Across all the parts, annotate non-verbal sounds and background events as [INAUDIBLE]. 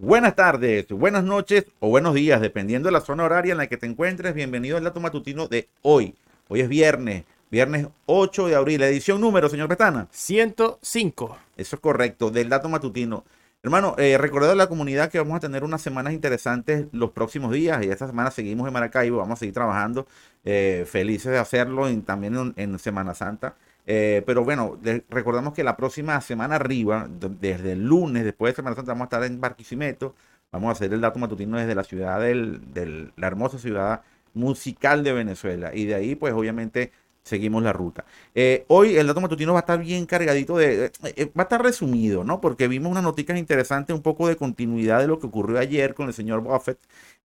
Buenas tardes, buenas noches o buenos días, dependiendo de la zona horaria en la que te encuentres. Bienvenido al dato matutino de hoy. Hoy es viernes, viernes 8 de abril. Edición número, señor Petana. 105. Eso es correcto, del dato matutino. Hermano, eh, recordad a la comunidad que vamos a tener unas semanas interesantes los próximos días y esta semana seguimos en Maracaibo, vamos a seguir trabajando, eh, felices de hacerlo también en Semana Santa. Eh, pero bueno, recordamos que la próxima semana arriba, desde el lunes, después de Semana Santa, vamos a estar en Barquisimeto. Vamos a hacer el dato matutino desde la ciudad de la hermosa ciudad musical de Venezuela. Y de ahí, pues obviamente, seguimos la ruta. Eh, hoy el dato matutino va a estar bien cargadito de, eh, va a estar resumido, ¿no? Porque vimos unas noticias interesantes, un poco de continuidad de lo que ocurrió ayer con el señor Buffett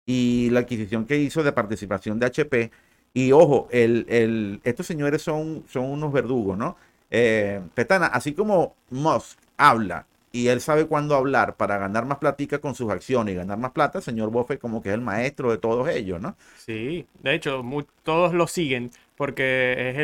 y la adquisición que hizo de participación de HP. Y ojo, el, estos señores son, unos verdugos, ¿no? Eh, Petana, así como Musk habla y él sabe cuándo hablar para ganar más platica con sus acciones y ganar más plata, señor Buffett como que es el maestro de todos ellos, ¿no? Sí, de hecho, todos lo siguen porque es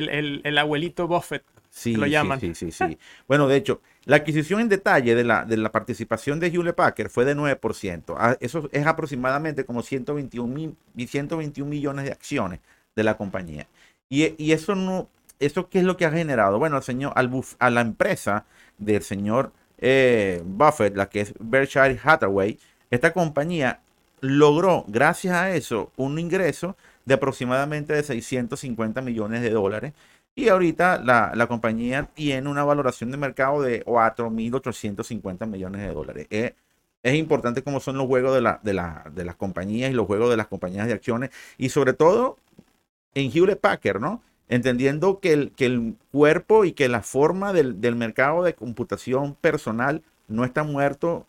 el, abuelito Buffett, sí, lo llaman. Sí, sí, sí, [LAUGHS] bueno, de hecho, la adquisición en detalle de la, de la participación de Hewlett Packard fue de 9%. Ah, eso es aproximadamente como 121, mil, 121 millones de acciones de la compañía. Y, eso no, ¿eso qué es lo que ha generado? Bueno, al señor, al a la empresa del señor eh, Buffett, la que es Berkshire Hathaway, esta compañía logró, gracias a eso, un ingreso de aproximadamente de 650 millones de dólares. Y ahorita la, la compañía tiene una valoración de mercado de 4.850 millones de dólares. Eh, es importante cómo son los juegos de, la, de, la, de las compañías y los juegos de las compañías de acciones. Y sobre todo en Hewlett Packard, ¿no? Entendiendo que el, que el cuerpo y que la forma del, del mercado de computación personal no está muerto,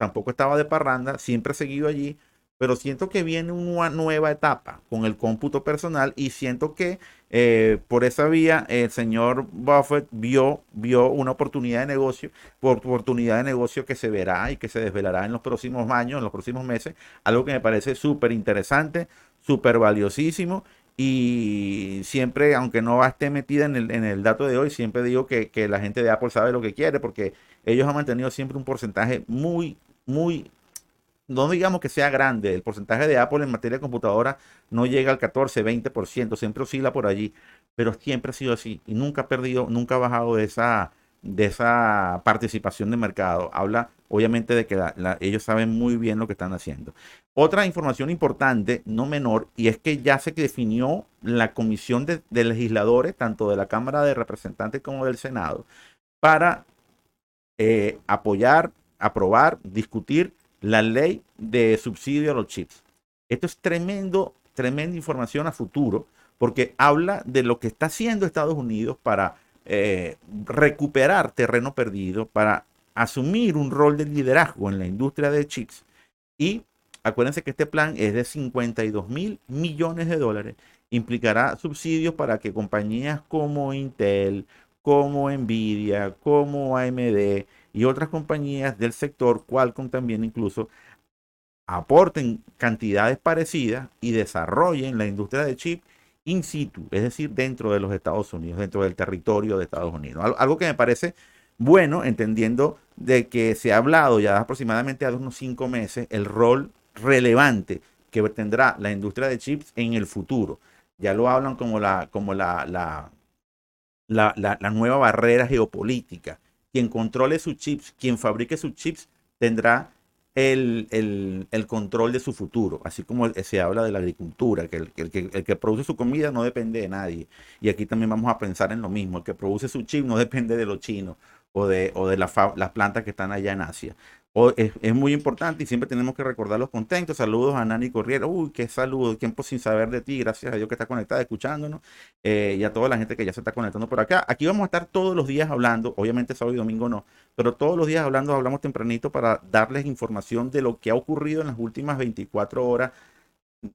tampoco estaba de parranda, siempre ha seguido allí, pero siento que viene una nueva etapa con el cómputo personal y siento que eh, por esa vía el señor Buffett vio, vio una oportunidad de negocio, oportunidad de negocio que se verá y que se desvelará en los próximos años, en los próximos meses, algo que me parece súper interesante, súper valiosísimo y siempre, aunque no esté metida en el, en el dato de hoy, siempre digo que, que, la gente de Apple sabe lo que quiere porque ellos han mantenido siempre un porcentaje muy, muy, no digamos que sea grande. El porcentaje de Apple en materia de computadora no llega al 14, 20%, siempre oscila por allí, pero siempre ha sido así y nunca ha perdido, nunca ha bajado de esa, de esa participación de mercado. Habla obviamente de que ellos saben muy bien lo que están haciendo. Otra información importante, no menor, y es que ya se definió la comisión de, legisladores, tanto de la Cámara de Representantes como del Senado, para eh, apoyar, aprobar, discutir la ley de subsidio a los chips. Esto es tremendo, tremenda información a futuro, porque habla de lo que está haciendo Estados Unidos para eh, recuperar terreno perdido, para asumir un rol de liderazgo en la industria de chips. Y acuérdense que este plan es de 52 mil millones de dólares. Implicará subsidios para que compañías como Intel, como Nvidia, como AMD y otras compañías del sector, Qualcomm también incluso, aporten cantidades parecidas y desarrollen la industria de chip in situ, es decir, dentro de los Estados Unidos, dentro del territorio de Estados Unidos. Algo que me parece bueno, entendiendo de que se ha hablado ya aproximadamente hace unos cinco meses el rol relevante que tendrá la industria de chips en el futuro. Ya lo hablan como la, como la, la, la, la nueva barrera geopolítica. Quien controle sus chips, quien fabrique sus chips, tendrá el, control de su futuro, así como se habla de la agricultura, que el, el, que produce su comida no depende de nadie. Y aquí también vamos a pensar en lo mismo, el que produce su chip no depende de los chinos o de, o de las plantas que están allá en Asia es, muy importante y siempre tenemos que recordar los contentos. Saludos a Nani Corriera. Uy, qué saludo. Tiempo sin saber de ti. Gracias a Dios que está conectada, escuchándonos. Eh, y a toda la gente que ya se está conectando por acá. Aquí vamos a estar todos los días hablando. Obviamente sábado y domingo no. Pero todos los días hablando, hablamos tempranito para darles información de lo que ha ocurrido en las últimas 24 horas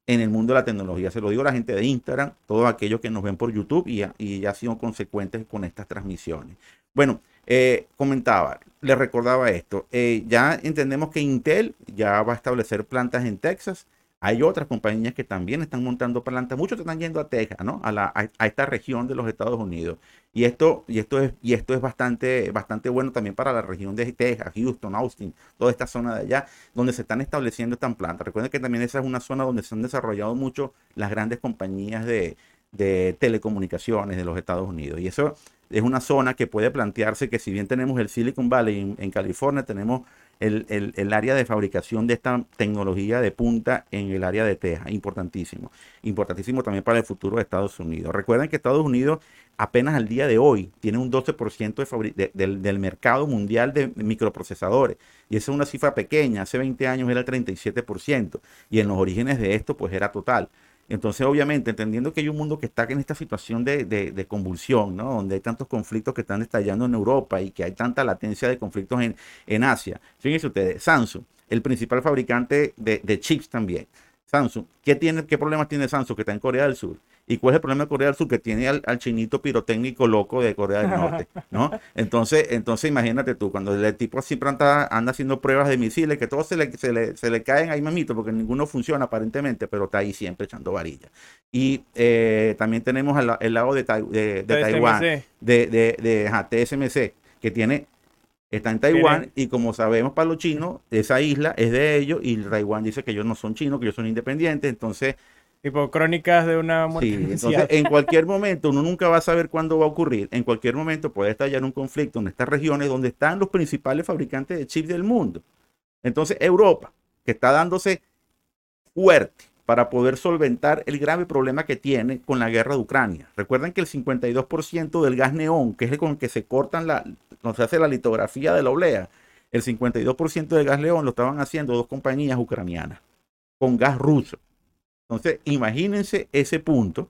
en el mundo de la tecnología. Se lo digo a la gente de Instagram, todos aquellos que nos ven por YouTube y, y ya han sido consecuentes con estas transmisiones. Bueno, eh, comentaba, le recordaba esto, eh, ya entendemos que Intel ya va a establecer plantas en Texas, Hay otras compañías que también están montando plantas, muchos están yendo a Texas, ¿no? A, la, a, esta región de los Estados Unidos. Y esto, y esto es, y esto es bastante, bastante bueno también para la región de Texas, Houston, Austin, toda esta zona de allá, donde se están estableciendo estas plantas. Recuerden que también esa es una zona donde se han desarrollado mucho las grandes compañías de, de telecomunicaciones de los Estados Unidos. Y eso es una zona que puede plantearse que si bien tenemos el Silicon Valley en, California, tenemos el, área de fabricación de esta tecnología de punta en el área de Texas. Importantísimo. Importantísimo también para el futuro de Estados Unidos. Recuerden que Estados Unidos apenas al día de hoy tiene un 12% del, del mercado mundial de microprocesadores. Y esa es una cifra pequeña. Hace 20 años era el 37%. Y en los orígenes de esto pues era total. Entonces, obviamente, entendiendo que hay un mundo que está en esta situación de, convulsión, ¿no? donde hay tantos conflictos que están estallando en Europa y que hay tanta latencia de conflictos en, en Asia. Fíjense ustedes, Samsung, el principal fabricante de, chips también. Samsung, ¿qué, tiene, ¿qué problemas tiene Samsung que está en Corea del Sur? ¿Y cuál es el problema de Corea del Sur? Que tiene al, chinito pirotécnico loco de Corea del Norte, ¿no? [LAUGHS] Entonces, entonces imagínate tú, cuando el tipo siempre anda, anda haciendo pruebas de misiles, que todos se le, se le, se le caen ahí mamito, porque ninguno funciona aparentemente, pero está ahí siempre echando varilla. Y eh, también tenemos el, lado de, de, Taiwán, de, de, de TSMC, que tiene está en Taiwán y como sabemos para los chinos, esa isla es de ellos y Taiwán dice que ellos no son chinos, que ellos son independientes, entonces Tipo crónicas de una muerte. Sí, entonces en cualquier momento, uno nunca va a saber cuándo va a ocurrir. En cualquier momento puede estallar un conflicto en estas regiones donde están los principales fabricantes de chips del mundo. Entonces Europa, que está dándose fuerte para poder solventar el grave problema que tiene con la guerra de Ucrania. Recuerden que el 52% del gas neón, que es el con el que se cortan la, no se hace la litografía de la oblea, el 52% del gas neón lo estaban haciendo dos compañías ucranianas con gas ruso. Entonces, imagínense ese punto,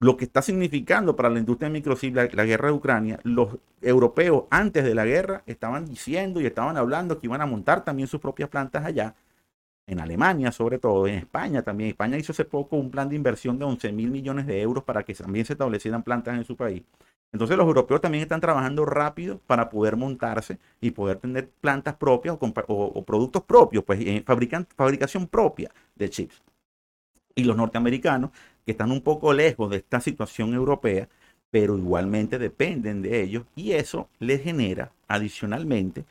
lo que está significando para la industria de microchip la, guerra de Ucrania. Los europeos antes de la guerra estaban diciendo y estaban hablando que iban a montar también sus propias plantas allá, en Alemania sobre todo, en España también. España hizo hace poco un plan de inversión de 11 mil millones de euros para que también se establecieran plantas en su país. Entonces los europeos también están trabajando rápido para poder montarse y poder tener plantas propias o, productos propios, pues en fabricación propia de chips y los norteamericanos, que están un poco lejos de esta situación europea, pero igualmente dependen de ellos y eso les genera adicionalmente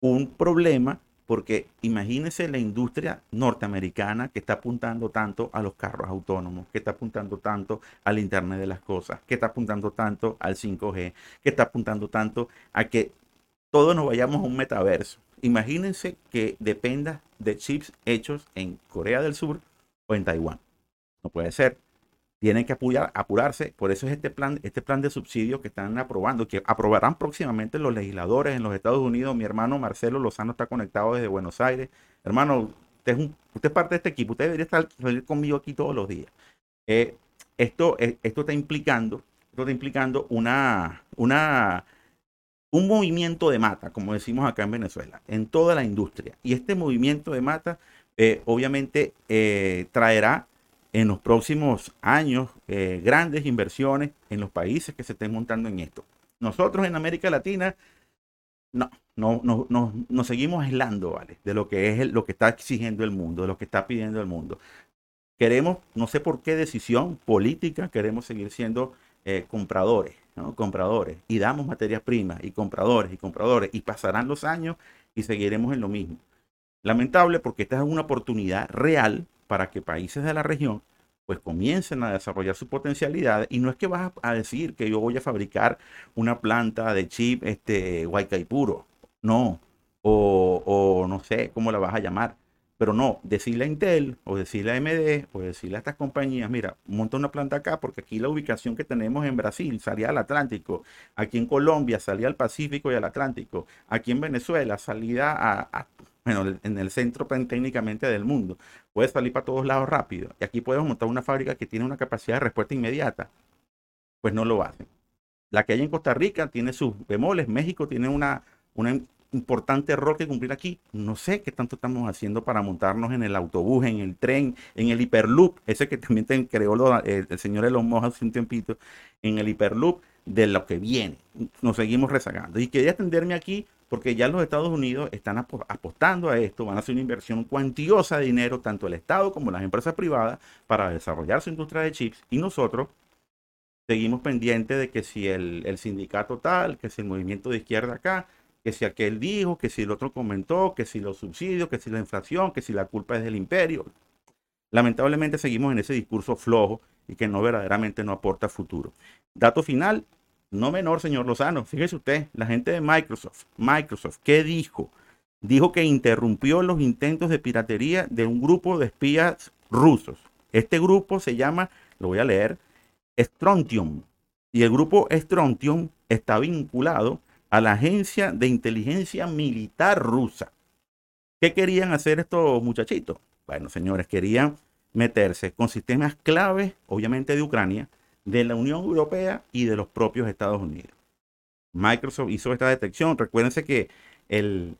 un problema porque imagínense la industria norteamericana que está apuntando tanto a los carros autónomos, que está apuntando tanto al Internet de las Cosas, que está apuntando tanto al 5G, que está apuntando tanto a que todos nos vayamos a un metaverso. Imagínense que dependa de chips hechos en Corea del Sur o en Taiwán. No puede ser. Tienen que apoyar, apurarse. Por eso es este plan, este plan de subsidio que están aprobando, que aprobarán próximamente los legisladores en los Estados Unidos. Mi hermano Marcelo Lozano está conectado desde Buenos Aires. Hermano, usted es, parte de este equipo. Usted debería estar conmigo aquí todos los días. Eh, esto, eh, esto está implicando, esto está implicando una, una, un movimiento de mata, como decimos acá en Venezuela, en toda la industria. Y este movimiento de mata, eh, obviamente, traerá en los próximos años eh, grandes inversiones en los países que se estén montando en esto. Nosotros en América Latina no, no, no, no nos seguimos aislando, ¿vale? De lo que es lo que está exigiendo el mundo, de lo que está pidiendo el mundo. Queremos, no sé por qué decisión política, queremos seguir siendo eh, compradores, ¿no? Compradores. Y damos materias primas y compradores y compradores. Y pasarán los años y seguiremos en lo mismo. Lamentable porque esta es una oportunidad real para que países de la región pues comiencen a desarrollar su potencialidad. Y no es que vas a decir que yo voy a fabricar una planta de chip este puro, no, o, o no sé cómo la vas a llamar, pero no, decirle a Intel o decirle a AMD o decirle a estas compañías, mira, monta una planta acá porque aquí la ubicación que tenemos en Brasil salía al Atlántico, aquí en Colombia salía al Pacífico y al Atlántico, aquí en Venezuela salía a bueno, en el centro técnicamente del mundo. Puede salir para todos lados rápido. Y aquí podemos montar una fábrica que tiene una capacidad de respuesta inmediata. Pues no lo hacen. La que hay en Costa Rica tiene sus bemoles. México tiene una, una importante rol que cumplir aquí. No sé qué tanto estamos haciendo para montarnos en el autobús, en el tren, en el hiperloop, ese que también creó el, el, señor Elon Musk hace un tiempito, en el hiperloop de lo que viene. Nos seguimos rezagando. Y quería atenderme aquí porque ya los Estados Unidos están apostando a esto, van a hacer una inversión cuantiosa de dinero, tanto el Estado como las empresas privadas, para desarrollar su industria de chips. Y nosotros seguimos pendientes de que si el, el sindicato tal, que si el movimiento de izquierda acá, que si aquel dijo, que si el otro comentó, que si los subsidios, que si la inflación, que si la culpa es del imperio. Lamentablemente seguimos en ese discurso flojo y que no verdaderamente no aporta futuro. Dato final, no menor, señor Lozano. Fíjese usted, la gente de Microsoft, Microsoft, ¿qué dijo? Dijo que interrumpió los intentos de piratería de un grupo de espías rusos. Este grupo se llama, lo voy a leer, Strontium. Y el grupo Strontium está vinculado a la agencia de inteligencia militar rusa. ¿Qué querían hacer estos muchachitos? Bueno, señores, querían meterse con sistemas claves, obviamente de Ucrania, de la Unión Europea y de los propios Estados Unidos. Microsoft hizo esta detección. Recuérdense que el,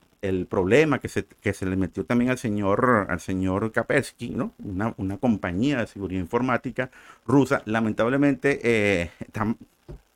problema que se, que se, le metió también al señor, al señor Kaspersky, ¿no? una, una compañía de seguridad informática rusa, lamentablemente eh,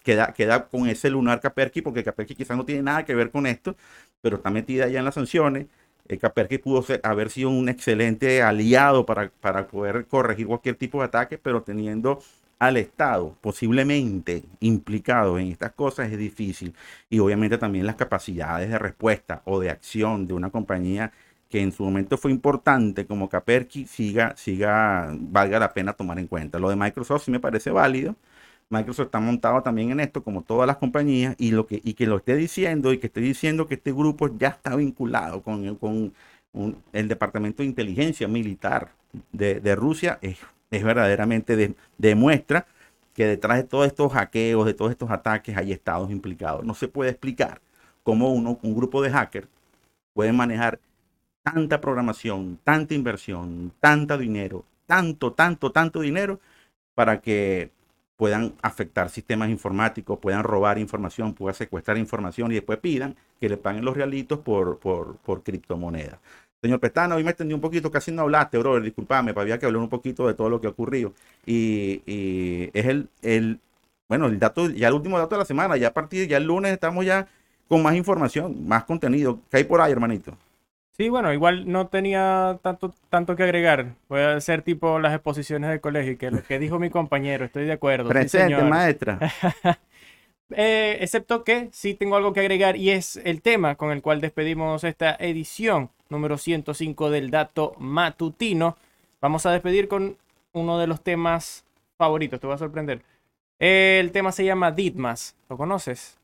queda, queda con ese lunar Kaspersky, porque Kaspersky quizás no tiene nada que ver con esto, pero está metida ya en las sanciones. El Kaspersky pudo haber sido un excelente aliado para, para poder corregir cualquier tipo de ataque, pero teniendo al Estado posiblemente implicado en estas cosas es difícil. Y obviamente también las capacidades de respuesta o de acción de una compañía que en su momento fue importante como Caperki siga, siga, valga la pena tomar en cuenta. Lo de Microsoft sí me parece válido. Microsoft está montado también en esto, como todas las compañías, y, lo que, y que lo esté diciendo y que esté diciendo que este grupo ya está vinculado con, con el Departamento de Inteligencia Militar de, de Rusia es es verdaderamente demuestra que detrás de todos estos hackeos, de todos estos ataques, hay estados implicados. No se puede explicar cómo uno, un grupo de hackers puede manejar tanta programación, tanta inversión, tanto dinero, tanto, tanto, tanto dinero para que puedan afectar sistemas informáticos, puedan robar información, puedan secuestrar información y después pidan que le paguen los realitos por, por, por criptomonedas. Señor Pestana, hoy me extendí un poquito, casi no hablaste, brother, disculpame, había que hablar un poquito de todo lo que ha ocurrido. Y, es el, el, bueno, el dato, ya el último dato de la semana, ya a partir, ya el lunes estamos ya con más información, más contenido. ¿Qué hay por ahí, hermanito? Sí, bueno, igual no tenía tanto, tanto que agregar. Voy a hacer tipo las exposiciones del colegio, que lo que dijo mi compañero, estoy de acuerdo. Presente, maestra. [LAUGHS] Eh, excepto que sí tengo algo que agregar y es el tema con el cual despedimos esta edición número 105 del dato matutino. Vamos a despedir con uno de los temas favoritos, te va a sorprender. El tema se llama Ditmas, ¿lo conoces?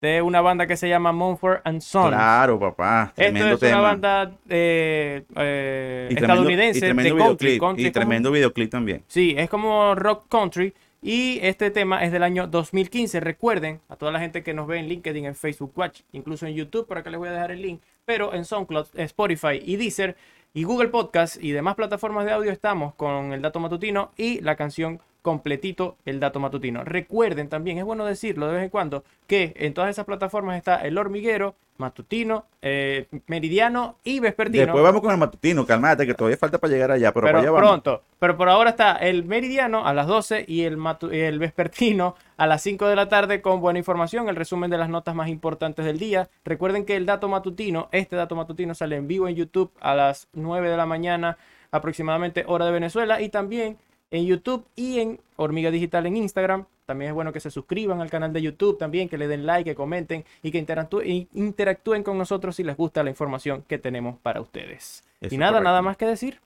De una banda que se llama Mumford and Sons. Claro, papá. Esto es una banda eh, eh, estadounidense de country, Y tremendo videoclip también. Sí, es como rock country. Y este tema es del año 2015. Recuerden a toda la gente que nos ve en LinkedIn, en Facebook Watch, incluso en YouTube, por acá les voy a dejar el link pero en SoundCloud, Spotify y Deezer y Google Podcast y demás plataformas de audio estamos con el dato matutino y la canción completito el dato matutino. Recuerden también, es bueno decirlo de vez en cuando, que en todas esas plataformas está el hormiguero, matutino, eh, meridiano y vespertino. Después vamos con el matutino, calmate, que todavía falta para llegar allá, pero, pronto. Pero por ahora está el meridiano a las 12 y el, el vespertino a las 5 de la tarde con buena información, el resumen de las notas más importantes del día. Recuerden que el dato matutino, este dato matutino sale en vivo en YouTube a las 9 de la mañana aproximadamente hora de Venezuela y también en YouTube y en Hormiga Digital en Instagram. También es bueno que se suscriban al canal de YouTube también, que le den like, que comenten y que interactúen, con nosotros si les gusta la información que tenemos para ustedes. y nada, nada más que decir,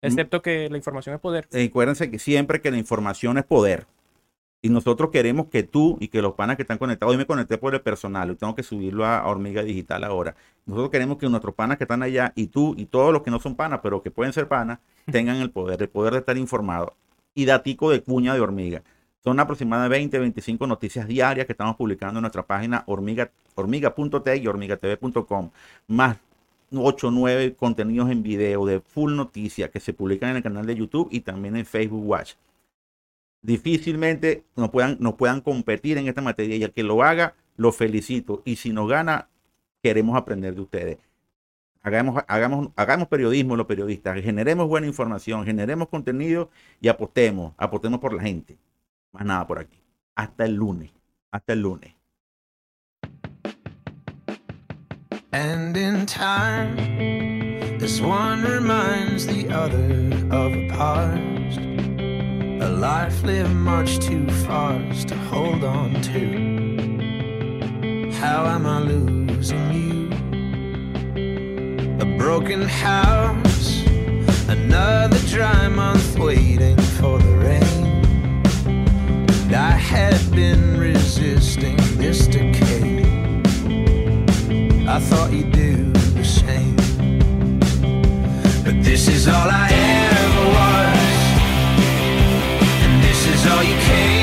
mm. excepto que la información es poder. Recuérdense que siempre que la información es poder. Y nosotros queremos que tú y que los panas que están conectados, hoy me conecté por el personal, y tengo que subirlo a Hormiga Digital ahora. Nosotros queremos que nuestros panas que están allá y tú y todos los que no son panas, pero que pueden ser panas, [LAUGHS] tengan el poder, el poder de estar informados y datico de cuña de hormiga. Son aproximadamente 20, 25 noticias diarias que estamos publicando en nuestra página hormiga, hormiga.tech y hormigatv.com, más 8 o 9 contenidos en video de full noticias que se publican en el canal de YouTube y también en Facebook Watch. Difícilmente nos puedan, nos puedan competir en esta materia y el que lo haga, lo felicito. Y si nos gana, queremos aprender de ustedes Hagamos, hagamos, hagamos periodismo los periodistas, generemos buena información, generemos contenido y apostemos, apostemos por la gente. Más nada por aquí. Hasta el lunes. Hasta el lunes. And in time, this one reminds the other of a past, a life lived much too fast to hold on to. How am I losing? broken house, another dry month waiting for the rain. And I had been resisting this decay. I thought you'd do the same. But this is all I ever was, and this is all you came.